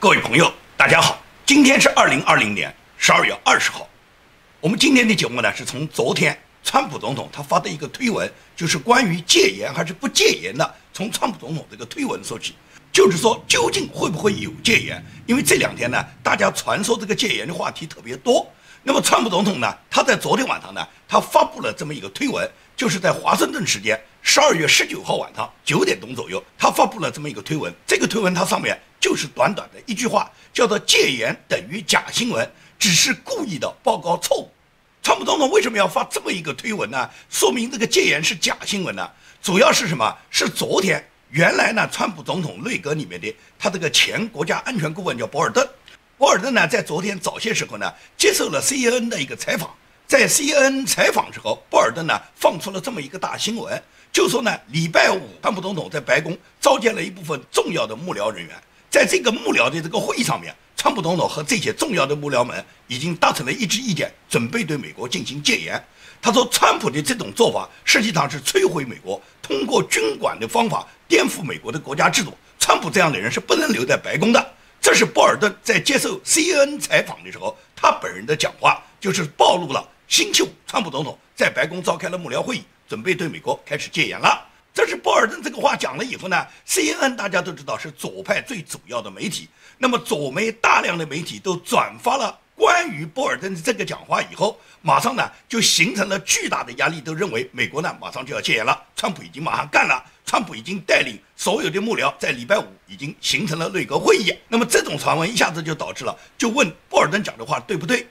各位朋友，大家好，今天是二零二零年十二月二十号。我们今天的节目呢，是从昨天川普总统他发的一个推文，就是关于戒严还是不戒严的，从川普总统这个推文说起，就是说究竟会不会有戒严？因为这两天呢，大家传说这个戒严的话题特别多。那么川普总统呢，他在昨天晚上呢，他发布了这么一个推文，就是在华盛顿时间十二月十九号晚上九点钟左右，他发布了这么一个推文。这个推文它上面就是短短的一句话，叫做“戒严等于假新闻，只是故意的报告错误”。川普总统为什么要发这么一个推文呢？说明这个戒严是假新闻呢？主要是什么？是昨天原来呢，川普总统内阁里面的他这个前国家安全顾问叫博尔顿。博尔顿呢，在昨天早些时候呢，接受了 CNN 的一个采访。在 CNN 采访之后，博尔顿呢放出了这么一个大新闻，就说呢，礼拜五，川普总统在白宫召见了一部分重要的幕僚人员。在这个幕僚的这个会议上面，川普总统和这些重要的幕僚们已经达成了一致意见，准备对美国进行戒严。他说，川普的这种做法实际上是摧毁美国，通过军管的方法颠覆美国的国家制度。川普这样的人是不能留在白宫的。这是波尔顿在接受 CNN 采访的时候，他本人的讲话，就是暴露了星期五川普总统在白宫召开了幕僚会议，准备对美国开始戒严了。这是波尔顿这个话讲了以后呢，CNN 大家都知道是左派最主要的媒体，那么左媒大量的媒体都转发了关于波尔顿的这个讲话以后，马上呢就形成了巨大的压力，都认为美国呢马上就要戒严了，川普已经马上干了。川普已经带领所有的幕僚在礼拜五已经形成了内阁会议。那么这种传闻一下子就导致了，就问波尔顿讲的话对不对？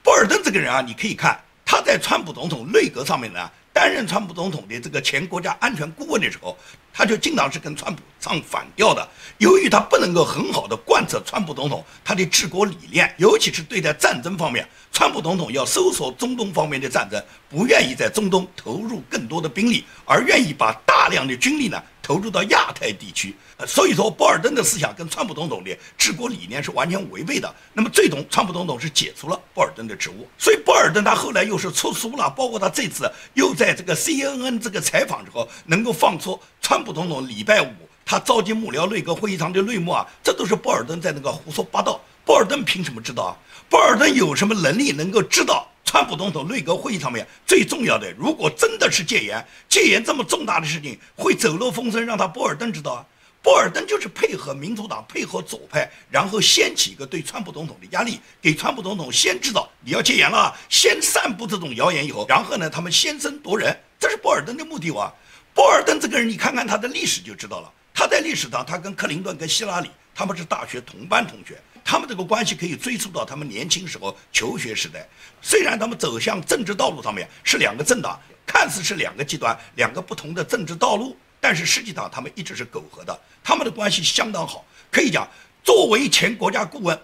波尔顿这个人啊，你可以看他在川普总统内阁上面呢。担任川普总统的这个前国家安全顾问的时候，他就经常是跟川普唱反调的。由于他不能够很好的贯彻川普总统他的治国理念，尤其是对待战争方面，川普总统要收缩中东方面的战争，不愿意在中东投入更多的兵力，而愿意把大量的军力呢。投入到亚太地区，所以说波尔登的思想跟川普总统的治国理念是完全违背的。那么最终，川普总统是解除了波尔登的职务。所以波尔登他后来又是出书了，包括他这次又在这个 CNN 这个采访之后，能够放出川普总统礼拜五他召集幕僚内阁会议上的内幕啊，这都是博尔顿在那个胡说八道。博尔顿凭什么知道啊？波尔顿有什么能力能够知道？川普总统内阁会议上面最重要的，如果真的是戒严，戒严这么重大的事情会走漏风声，让他波尔登知道啊？波尔登就是配合民主党，配合左派，然后掀起一个对川普总统的压力，给川普总统先知道你要戒严了，先散布这种谣言以后，然后呢，他们先声夺人，这是波尔登的目的哇。波尔登这个人，你看看他的历史就知道了，他在历史上，他跟克林顿、跟希拉里，他们是大学同班同学。他们这个关系可以追溯到他们年轻时候求学时代。虽然他们走向政治道路上面是两个政党，看似是两个极端、两个不同的政治道路，但是实际上他们一直是苟合的。他们的关系相当好，可以讲，作为前国家顾问，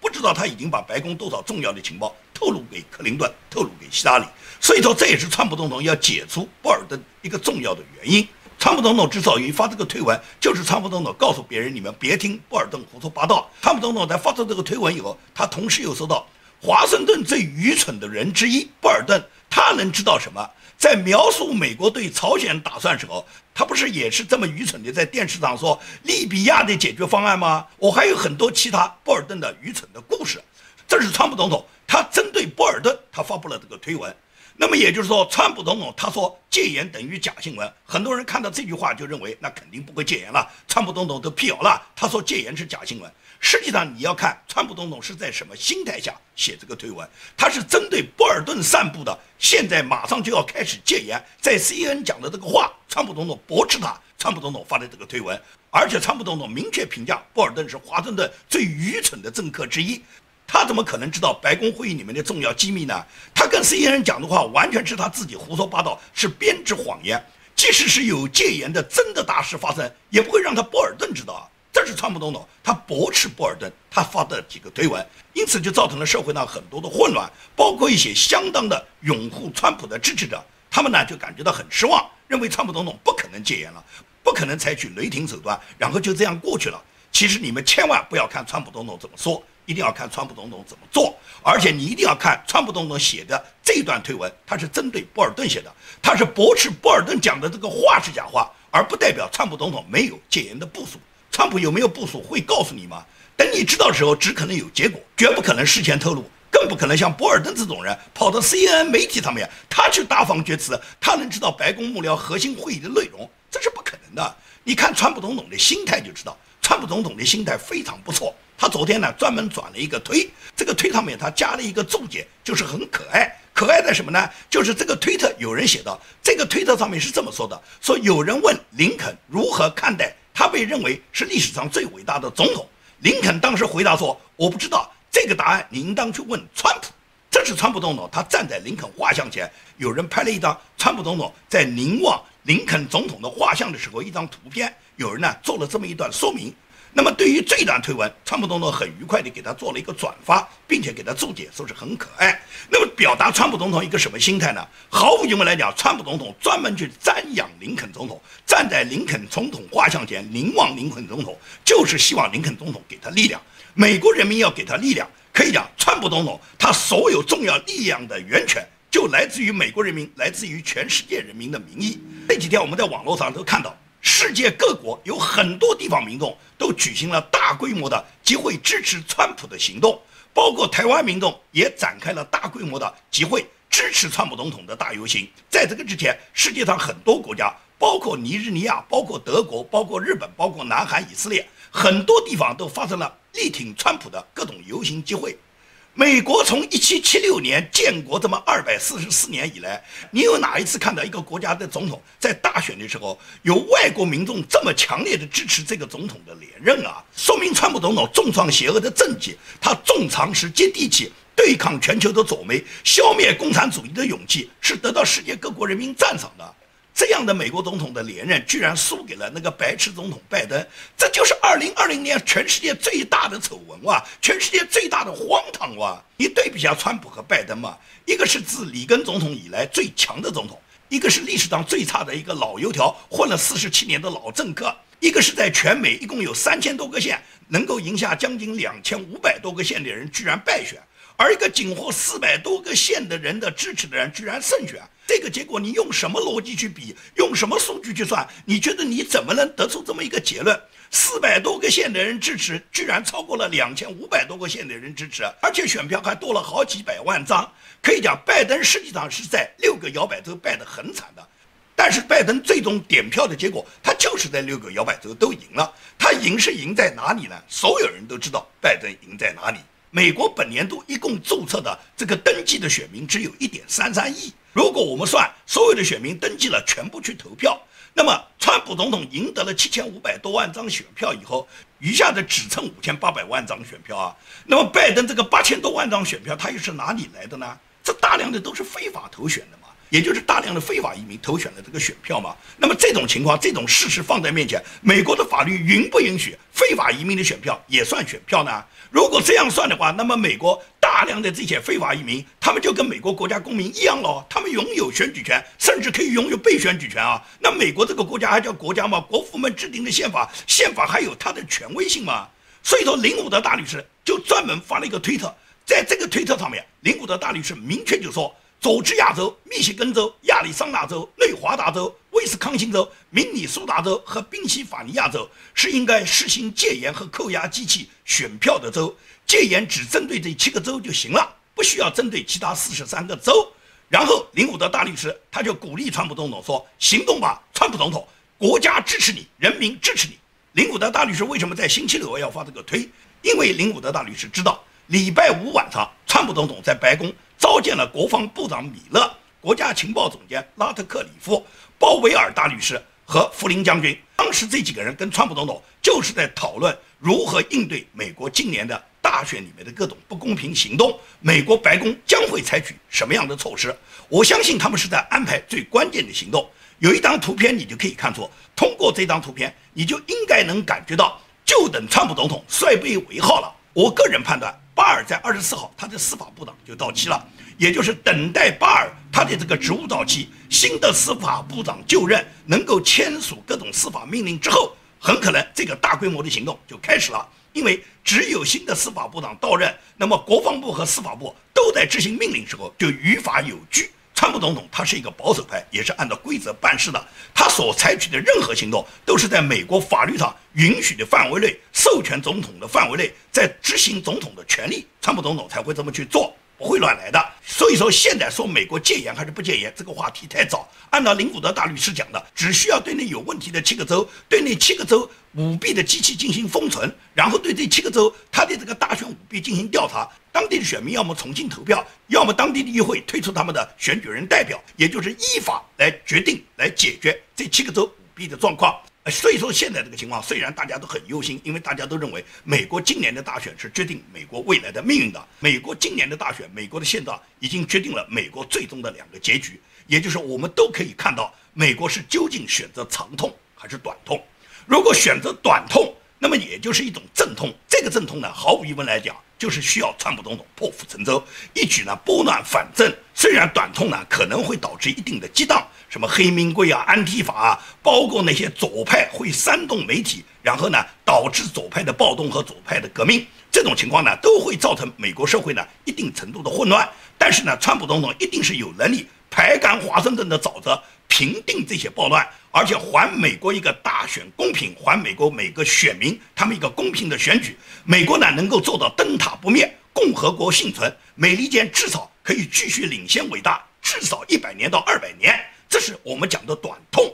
不知道他已经把白宫多少重要的情报透露给克林顿、透露给希拉里。所以说，这也是川普总统要解除波尔顿一个重要的原因。川普总统之所以发这个推文，就是川普总统告诉别人：你们别听波尔顿胡说八道。川普总统在发出这个推文以后，他同时又说到，华盛顿最愚蠢的人之一波尔顿，他能知道什么？在描述美国对朝鲜打算时候，他不是也是这么愚蠢的在电视上说利比亚的解决方案吗？我还有很多其他波尔顿的愚蠢的故事。这是川普总统，他针对波尔顿，他发布了这个推文。那么也就是说，川普总统他说戒严等于假新闻，很多人看到这句话就认为那肯定不会戒严了。川普总统都辟谣了，他说戒严是假新闻。实际上你要看川普总统是在什么心态下写这个推文，他是针对波尔顿散布的，现在马上就要开始戒严，在 CNN 讲的这个话，川普总统驳斥他，川普总统发的这个推文，而且川普总统明确评价波尔顿是华盛顿最愚蠢的政客之一。他怎么可能知道白宫会议里面的重要机密呢？他跟 CNN 讲的话完全是他自己胡说八道，是编织谎言。即使是有戒严的真的大事发生，也不会让他波尔顿知道啊。这是川普总统，他驳斥波尔顿，他发的几个推文，因此就造成了社会上很多的混乱，包括一些相当的拥护川普的支持者，他们呢就感觉到很失望，认为川普总统不可能戒严了，不可能采取雷霆手段，然后就这样过去了。其实你们千万不要看川普总统怎么说。一定要看川普总统怎么做，而且你一定要看川普总统写的这段推文，他是针对波尔顿写的，他是驳斥波尔顿讲的这个话是假话，而不代表川普总统没有戒严的部署。川普有没有部署会告诉你吗？等你知道的时候，只可能有结果，绝不可能事前透露，更不可能像博尔顿这种人跑到 CNN 媒体上面，他去大放厥词，他能知道白宫幕僚核心会议的内容，这是不可能的。你看川普总统的心态就知道，川普总统的心态非常不错。他昨天呢专门转了一个推，这个推上面他加了一个注解，就是很可爱。可爱在什么呢？就是这个推特有人写到，这个推特上面是这么说的：说有人问林肯如何看待他被认为是历史上最伟大的总统。林肯当时回答说：“我不知道这个答案，你应当去问川普。”这是川普总统，他站在林肯画像前，有人拍了一张川普总统在凝望林肯总统的画像的时候一张图片，有人呢做了这么一段说明。那么对于这段推文，川普总统很愉快地给他做了一个转发，并且给他注解，说是很可爱。那么表达川普总统一个什么心态呢？毫无疑问来讲，川普总统专门去瞻仰林肯总统，站在林肯总统画像前凝望林肯总统，就是希望林肯总统给他力量。美国人民要给他力量，可以讲，川普总统他所有重要力量的源泉就来自于美国人民，来自于全世界人民的民意。这几天我们在网络上都看到。世界各国有很多地方民众都举行了大规模的集会支持川普的行动，包括台湾民众也展开了大规模的集会支持川普总统的大游行。在这个之前，世界上很多国家，包括尼日利亚、包括德国、包括日本、包括南韩、以色列，很多地方都发生了力挺川普的各种游行集会。美国从一七七六年建国这么二百四十四年以来，你有哪一次看到一个国家的总统在大选的时候有外国民众这么强烈的支持这个总统的连任啊？说明川普总统重创邪恶的政绩，他重常识、接地气，对抗全球的左媒，消灭共产主义的勇气，是得到世界各国人民赞赏的。这样的美国总统的连任，居然输给了那个白痴总统拜登，这就是二零二零年全世界最大的丑闻哇！全世界最大的荒唐哇！你对比下川普和拜登嘛，一个是自里根总统以来最强的总统，一个是历史上最差的一个老油条，混了四十七年的老政客，一个是在全美一共有三千多个县，能够赢下将近两千五百多个县的人，居然败选。而一个仅获四百多个县的人的支持的人居然胜选，这个结果你用什么逻辑去比？用什么数据去算？你觉得你怎么能得出这么一个结论？四百多个县的人支持，居然超过了两千五百多个县的人支持，而且选票还多了好几百万张。可以讲，拜登实际上是在六个摇摆州败得很惨的。但是拜登最终点票的结果，他就是在六个摇摆州都赢了。他赢是赢在哪里呢？所有人都知道拜登赢在哪里。美国本年度一共注册的这个登记的选民只有一点三三亿。如果我们算所有的选民登记了，全部去投票，那么川普总统赢得了七千五百多万张选票以后，余下的只剩五千八百万张选票啊。那么拜登这个八千多万张选票，他又是哪里来的呢？这大量的都是非法投选的，也就是大量的非法移民投选的这个选票嘛。那么这种情况，这种事实放在面前，美国的法律允不允许非法移民的选票也算选票呢？如果这样算的话，那么美国大量的这些非法移民，他们就跟美国国家公民一样了，他们拥有选举权，甚至可以拥有被选举权啊。那美国这个国家还叫国家吗？国父们制定的宪法，宪法还有它的权威性吗？所以说，林伍德大律师就专门发了一个推特，在这个推特上面，林伍德大律师明确就说。佐治亚州、密歇根州、亚利桑那州、内华达州、威斯康星州、明尼苏达州和宾夕法尼亚州是应该实行戒严和扣押机器选票的州。戒严只针对这七个州就行了，不需要针对其他四十三个州。然后，林伍德大律师他就鼓励川普总统说：“行动吧，川普总统，国家支持你，人民支持你。”林伍德大律师为什么在星期六要发这个推？因为林伍德大律师知道，礼拜五晚上川普总统在白宫。召见了国防部长米勒、国家情报总监拉特克里夫、鲍威尔大律师和弗林将军。当时这几个人跟川普总统就是在讨论如何应对美国今年的大选里面的各种不公平行动。美国白宫将会采取什么样的措施？我相信他们是在安排最关键的行动。有一张图片，你就可以看出，通过这张图片，你就应该能感觉到，就等川普总统率备为号了。我个人判断。巴尔在二十四号，他的司法部长就到期了，也就是等待巴尔他的这个职务到期，新的司法部长就任，能够签署各种司法命令之后，很可能这个大规模的行动就开始了。因为只有新的司法部长到任，那么国防部和司法部都在执行命令时候就于法有据，川普总统他是一个保守派，也是按照规则办事的。他所采取的任何行动都是在美国法律上允许的范围内，授权总统的范围内，在执行总统的权利。川普总统才会这么去做。不会乱来的，所以说现在说美国戒严还是不戒严，这个话题太早。按照林古德大律师讲的，只需要对那有问题的七个州，对那七个州舞弊的机器进行封存，然后对这七个州他的这个大选舞弊进行调查，当地的选民要么重新投票，要么当地的议会推出他们的选举人代表，也就是依法来决定来解决这七个州舞弊的状况。所以说，现在这个情况虽然大家都很忧心，因为大家都认为美国今年的大选是决定美国未来的命运的。美国今年的大选，美国的现状已经决定了美国最终的两个结局，也就是我们都可以看到，美国是究竟选择长痛还是短痛。如果选择短痛，那么也就是一种阵痛。这个阵痛呢，毫无疑问来讲，就是需要川普总统破釜沉舟，一举呢拨乱反正。虽然短痛呢可能会导致一定的激荡。什么黑名贵啊、安提法啊，包括那些左派会煽动媒体，然后呢导致左派的暴动和左派的革命，这种情况呢都会造成美国社会呢一定程度的混乱。但是呢，川普总统一定是有能力排干华盛顿的沼泽，平定这些暴乱，而且还美国一个大选公平，还美国每个选民他们一个公平的选举。美国呢能够做到灯塔不灭，共和国幸存，美利坚至少可以继续领先伟大，至少一百年到二百年。这是我们讲的短痛，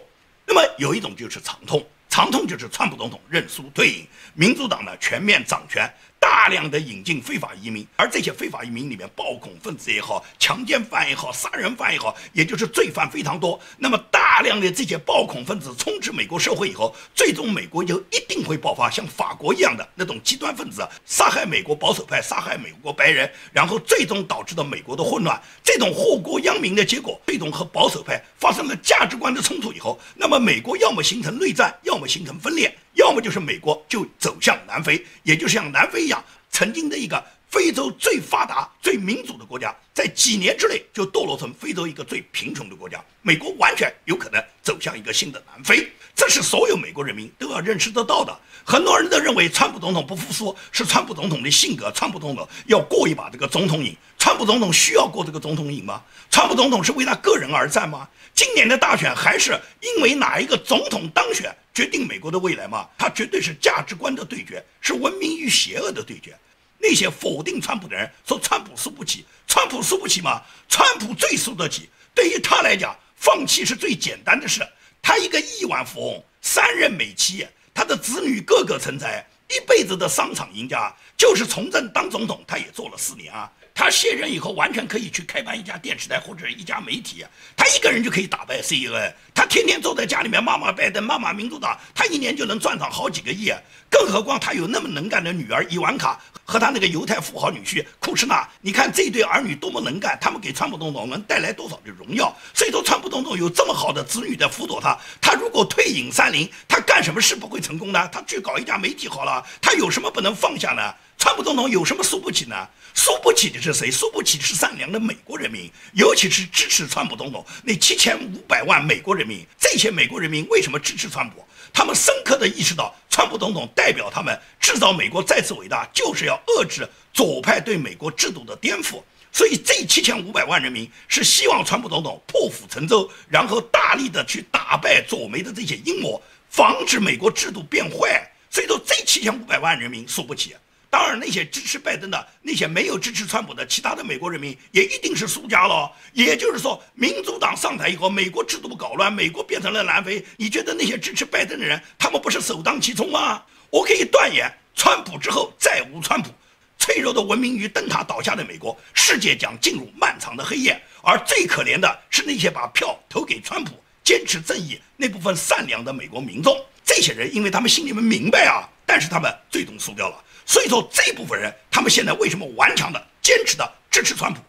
那么有一种就是长痛，长痛就是川普总统认输退隐，民主党呢全面掌权。大量的引进非法移民，而这些非法移民里面，暴恐分子也好，强奸犯也好，杀人犯也好，也就是罪犯非常多。那么大量的这些暴恐分子充斥美国社会以后，最终美国就一定会爆发像法国一样的那种极端分子杀害美国保守派，杀害美国白人，然后最终导致的美国的混乱。这种祸国殃民的结果，最终和保守派发生了价值观的冲突以后，那么美国要么形成内战，要么形成分裂。要么就是美国就走向南非，也就是像南非一样，曾经的一个非洲最发达、最民主的国家，在几年之内就堕落成非洲一个最贫穷的国家。美国完全有可能走向一个新的南非，这是所有美国人民都要认识得到的。很多人都认为川普总统不服输是川普总统的性格，川普总统要过一把这个总统瘾。川普总统需要过这个总统瘾吗？川普总统是为他个人而战吗？今年的大选还是因为哪一个总统当选？决定美国的未来吗？它绝对是价值观的对决，是文明与邪恶的对决。那些否定川普的人说川普输不起，川普输不起吗？川普最输得起。对于他来讲，放弃是最简单的事。他一个亿万富翁，三任美妻，他的子女个个成才，一辈子的商场赢家，就是从政当总统，他也做了四年啊。他卸任以后，完全可以去开办一家电视台或者一家媒体，他一个人就可以打败 CEO。他天天坐在家里面骂骂拜登，骂骂民主党，他一年就能赚上好几个亿。更何况他有那么能干的女儿伊万卡和他那个犹太富豪女婿库什纳，你看这对儿女多么能干，他们给川普总统能带来多少的荣耀。所以说，川普总统有这么好的子女在辅佐他，他如果退隐山林，他干什么事不会成功呢？他去搞一家媒体好了，他有什么不能放下呢？川普总统有什么输不起呢？输不起的是谁？输不起的是善良的美国人民，尤其是支持川普总统那七千五百万美国人民。这些美国人民为什么支持川普？他们深刻地意识到，川普总统代表他们制造美国再次伟大，就是要遏制左派对美国制度的颠覆。所以，这七千五百万人民是希望川普总统破釜沉舟，然后大力的去打败左媒的这些阴谋，防止美国制度变坏。所以说，这七千五百万人民输不起。当然，那些支持拜登的、那些没有支持川普的其他的美国人民，也一定是输家了。也就是说，民主党上台以后，美国制度搞乱，美国变成了南非。你觉得那些支持拜登的人，他们不是首当其冲吗？我可以断言，川普之后再无川普，脆弱的文明与灯塔倒下的美国，世界将进入漫长的黑夜。而最可怜的是那些把票投给川普、坚持正义那部分善良的美国民众。这些人，因为他们心里面明白啊，但是他们最终输掉了。所以说，这部分人，他们现在为什么顽强的坚持的支持川普？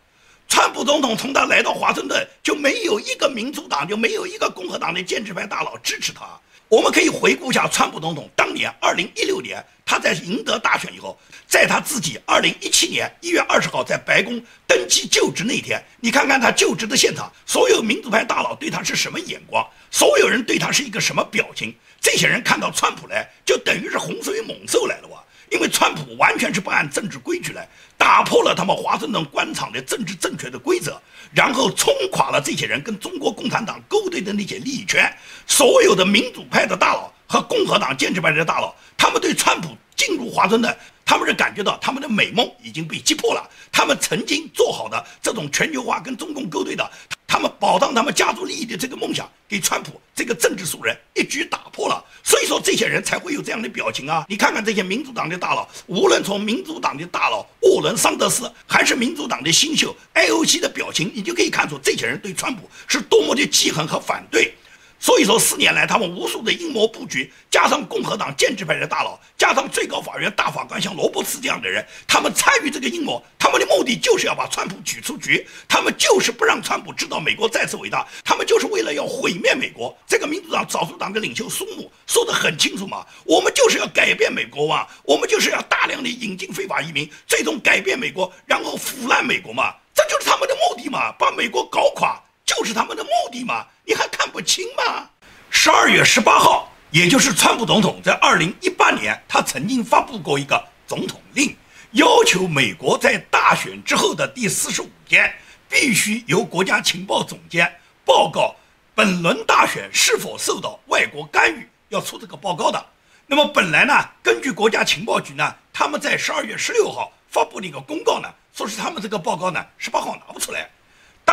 川普总统从他来到华盛顿，就没有一个民主党，就没有一个共和党的建制派大佬支持他。我们可以回顾一下川普总统当年二零一六年他在赢得大选以后，在他自己二零一七年一月二十号在白宫登基就职那天，你看看他就职的现场，所有民主派大佬对他是什么眼光？所有人对他是一个什么表情？这些人看到川普来，就等于是洪水猛兽来了哇！因为川普完全是不按政治规矩来，打破了他们华盛顿官场的政治正确的规则，然后冲垮了这些人跟中国共产党勾兑的那些利益圈。所有的民主派的大佬和共和党建制派的大佬，他们对川普进入华盛顿，他们是感觉到他们的美梦已经被击破了，他们曾经做好的这种全球化跟中共勾兑的。他们保障他们家族利益的这个梦想，给川普这个政治素人一举打破了。所以说，这些人才会有这样的表情啊！你看看这些民主党的大佬，无论从民主党的大佬沃伦桑德斯，还是民主党的新秀艾欧西的表情，你就可以看出这些人对川普是多么的记恨和反对。所以说，四年来他们无数的阴谋布局，加上共和党建制派的大佬，加上最高法院大法官像罗伯茨这样的人，他们参与这个阴谋，他们的目的就是要把川普举出局，他们就是不让川普知道美国再次伟大，他们就是为了要毁灭美国。这个民主党少数党的领袖苏姆说得很清楚嘛，我们就是要改变美国嘛，我们就是要大量的引进非法移民，最终改变美国，然后腐烂美国嘛，这就是他们的目的嘛，把美国搞垮。就是他们的目的嘛？你还看不清吗？十二月十八号，也就是川普总统在二零一八年，他曾经发布过一个总统令，要求美国在大选之后的第四十五天，必须由国家情报总监报告本轮大选是否受到外国干预，要出这个报告的。那么本来呢，根据国家情报局呢，他们在十二月十六号发布了一个公告呢，说是他们这个报告呢，十八号拿不出来。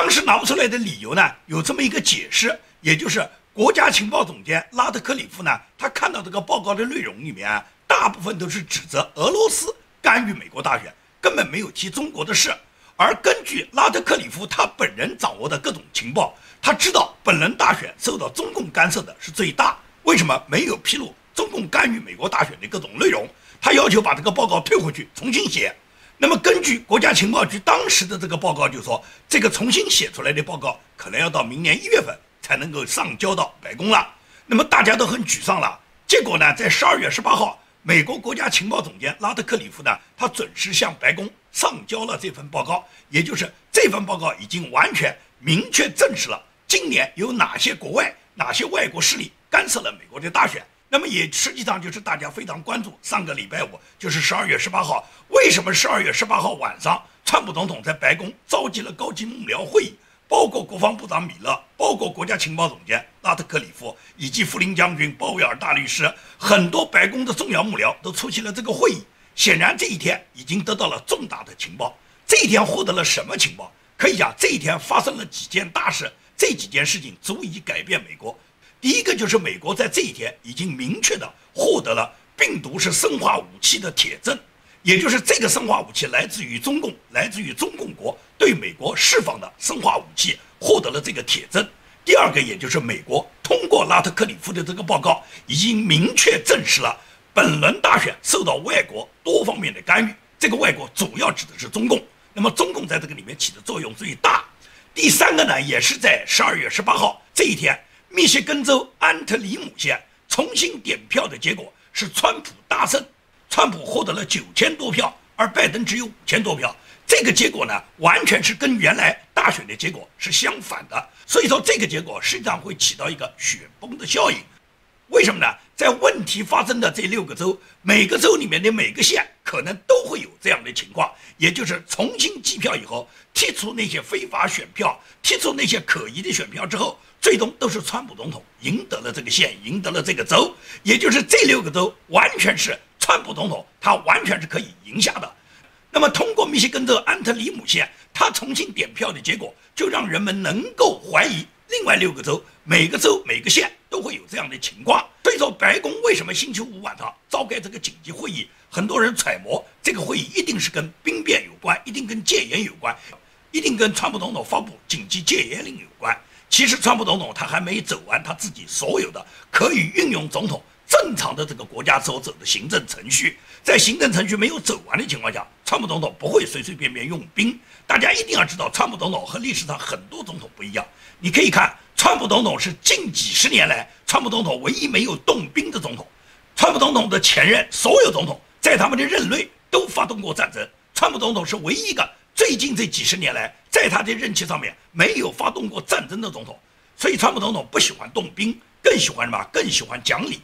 当时拿不出来的理由呢，有这么一个解释，也就是国家情报总监拉特克里夫呢，他看到这个报告的内容里面，大部分都是指责俄罗斯干预美国大选，根本没有提中国的事。而根据拉特克里夫他本人掌握的各种情报，他知道本轮大选受到中共干涉的是最大。为什么没有披露中共干预美国大选的各种内容？他要求把这个报告退回去，重新写。那么，根据国家情报局当时的这个报告，就说这个重新写出来的报告可能要到明年一月份才能够上交到白宫了。那么大家都很沮丧了。结果呢，在十二月十八号，美国国家情报总监拉特克里夫呢，他准时向白宫上交了这份报告，也就是这份报告已经完全明确证实了今年有哪些国外、哪些外国势力干涉了美国的大选。那么也实际上就是大家非常关注，上个礼拜五就是十二月十八号，为什么十二月十八号晚上，川普总统在白宫召集了高级幕僚会议，包括国防部长米勒，包括国家情报总监拉特克里夫，以及弗林将军、鲍威尔大律师，很多白宫的重要幕僚都出席了这个会议。显然这一天已经得到了重大的情报。这一天获得了什么情报？可以讲这一天发生了几件大事，这几件事情足以改变美国。第一个就是美国在这一天已经明确的获得了病毒是生化武器的铁证，也就是这个生化武器来自于中共，来自于中共国对美国释放的生化武器获得了这个铁证。第二个，也就是美国通过拉特克里夫的这个报告，已经明确证实了本轮大选受到外国多方面的干预，这个外国主要指的是中共，那么中共在这个里面起的作用最大。第三个呢，也是在十二月十八号这一天。密歇根州安特里姆县重新点票的结果是川普大胜，川普获得了九千多票，而拜登只有五千多票。这个结果呢，完全是跟原来大选的结果是相反的。所以说，这个结果实际上会起到一个雪崩的效应。为什么呢？在问题发生的这六个州，每个州里面的每个县可能都会有这样的情况，也就是重新计票以后，剔除那些非法选票，剔除那些可疑的选票之后。最终都是川普总统赢得了这个县，赢得了这个州，也就是这六个州完全是川普总统，他完全是可以赢下的。那么通过密歇根州安特里姆县他重新点票的结果，就让人们能够怀疑另外六个州每个州每个县都会有这样的情况。所以说，白宫为什么星期五晚上召开这个紧急会议？很多人揣摩，这个会议一定是跟兵变有关，一定跟戒严有关，一定跟川普总统发布紧急戒严令有关。其实，川普总统他还没走完他自己所有的可以运用总统正常的这个国家所走的行政程序。在行政程序没有走完的情况下，川普总统不会随随便便用兵。大家一定要知道，川普总统和历史上很多总统不一样。你可以看，川普总统是近几十年来川普总统唯一没有动兵的总统。川普总统的前任所有总统在他们的任内都发动过战争，川普总统是唯一一个。最近这几十年来，在他的任期上面没有发动过战争的总统，所以川普总统不喜欢动兵，更喜欢什么？更喜欢讲理，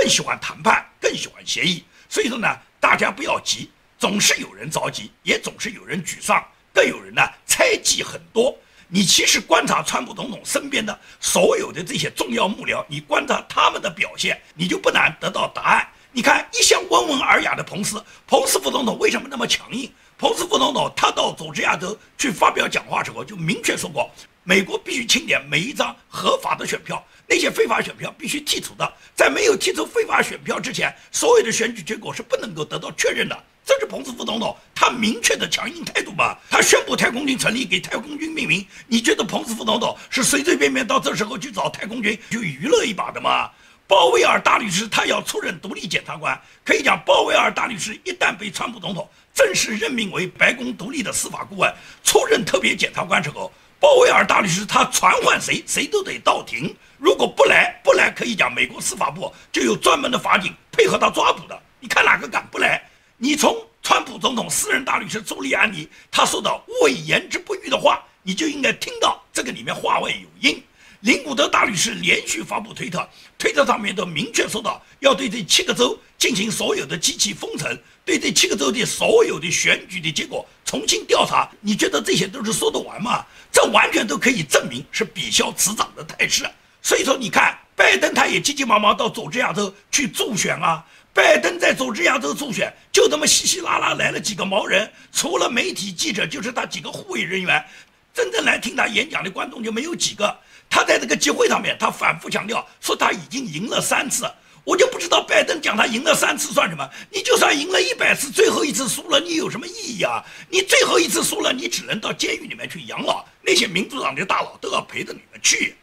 更喜欢谈判，更喜欢协议。所以说呢，大家不要急，总是有人着急，也总是有人沮丧，更有人呢猜忌很多。你其实观察川普总统身边的所有的这些重要幕僚，你观察他们的表现，你就不难得到答案。你看，一向温文尔雅的彭斯，彭斯副总统为什么那么强硬？彭斯副总统他到佐治亚州去发表讲话时候，就明确说过，美国必须清点每一张合法的选票，那些非法选票必须剔除的。在没有剔除非法选票之前，所有的选举结果是不能够得到确认的。这是彭斯副总统他明确的强硬态度吧？他宣布太空军成立，给太空军命名。你觉得彭斯副总统是随随便便到这时候去找太空军就娱乐一把的吗？鲍威尔大律师他要出任独立检察官，可以讲，鲍威尔大律师一旦被川普总统正式任命为白宫独立的司法顾问，出任特别检察官之后，鲍威尔大律师他传唤谁，谁都得到庭。如果不来，不来，可以讲美国司法部就有专门的法警配合他抓捕的。你看哪个敢不来？你从川普总统私人大律师朱利安尼他说的“未言之不预”的话，你就应该听到这个里面话外有音。林古德大律师连续发布推特，推特上面都明确说到要对这七个州进行所有的机器封城，对这七个州的所有的选举的结果重新调查。你觉得这些都是说得完吗？这完全都可以证明是比肖此长的态势。所以说，你看拜登他也急急忙忙到佐治亚州去助选啊。拜登在佐治亚州助选，就这么稀稀拉拉来了几个毛人，除了媒体记者，就是他几个护卫人员，真正来听他演讲的观众就没有几个。他在这个集会上面，他反复强调说他已经赢了三次，我就不知道拜登讲他赢了三次算什么？你就算赢了一百次，最后一次输了，你有什么意义啊？你最后一次输了，你只能到监狱里面去养老，那些民主党的大佬都要陪着你们去。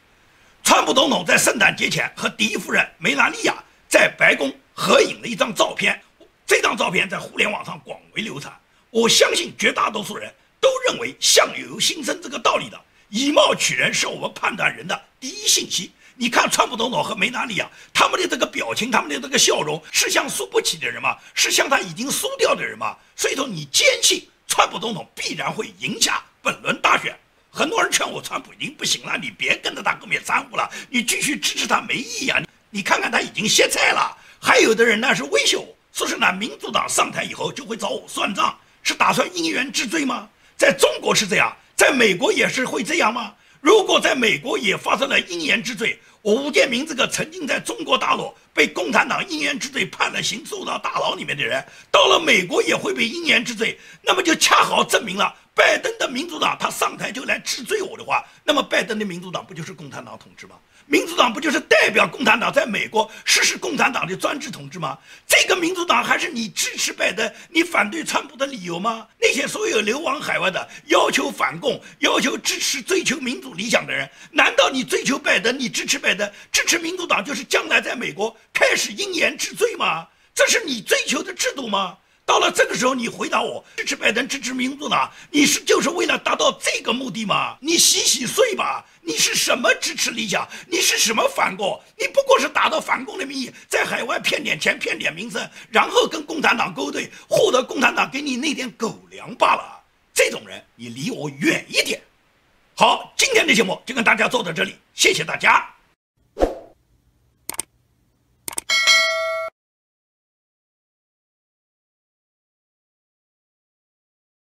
川普总统在圣诞节前和第一夫人梅拉尼亚在白宫合影了一张照片，这张照片在互联网上广为流传。我相信绝大多数人都认为“相由心生”这个道理的。以貌取人是我们判断人的第一信息。你看，川普总统和梅纳利亚他们的这个表情，他们的这个笑容，是像输不起的人吗？是像他已经输掉的人吗？所以说，你坚信川普总统必然会赢下本轮大选。很多人劝我，川普已经不行了，你别跟着他后面掺和了，你继续支持他没意义啊！你看看他已经歇菜了。还有的人呢是威胁我说是呢，民主党上台以后就会找我算账，是打算因缘治罪吗？在中国是这样。在美国也是会这样吗？如果在美国也发生了因言之罪，我吴建明这个曾经在中国大陆被共产党因言之罪判了刑、送到大牢里面的人，到了美国也会被因言之罪，那么就恰好证明了拜登的民主党他上台就来治罪我的话，那么拜登的民主党不就是共产党统治吗？民主党不就是代表共产党在美国实施共产党的专制统治吗？这个民主党还是你支持拜登、你反对川普的理由吗？那些所有流亡海外的、要求反共、要求支持、追求民主理想的人，难道你追求拜登、你支持拜登、支持民主党，就是将来在美国开始因言治罪吗？这是你追求的制度吗？到了这个时候，你回答我支持拜登、支持民主党，你是就是为了达到这个目的吗？你洗洗睡吧！你是什么支持理想？你是什么反共？你不过是打着反共的名义，在海外骗点钱、骗点名声，然后跟共产党勾兑，获得共产党给你那点狗粮罢了。这种人，你离我远一点。好，今天的节目就跟大家做到这里，谢谢大家。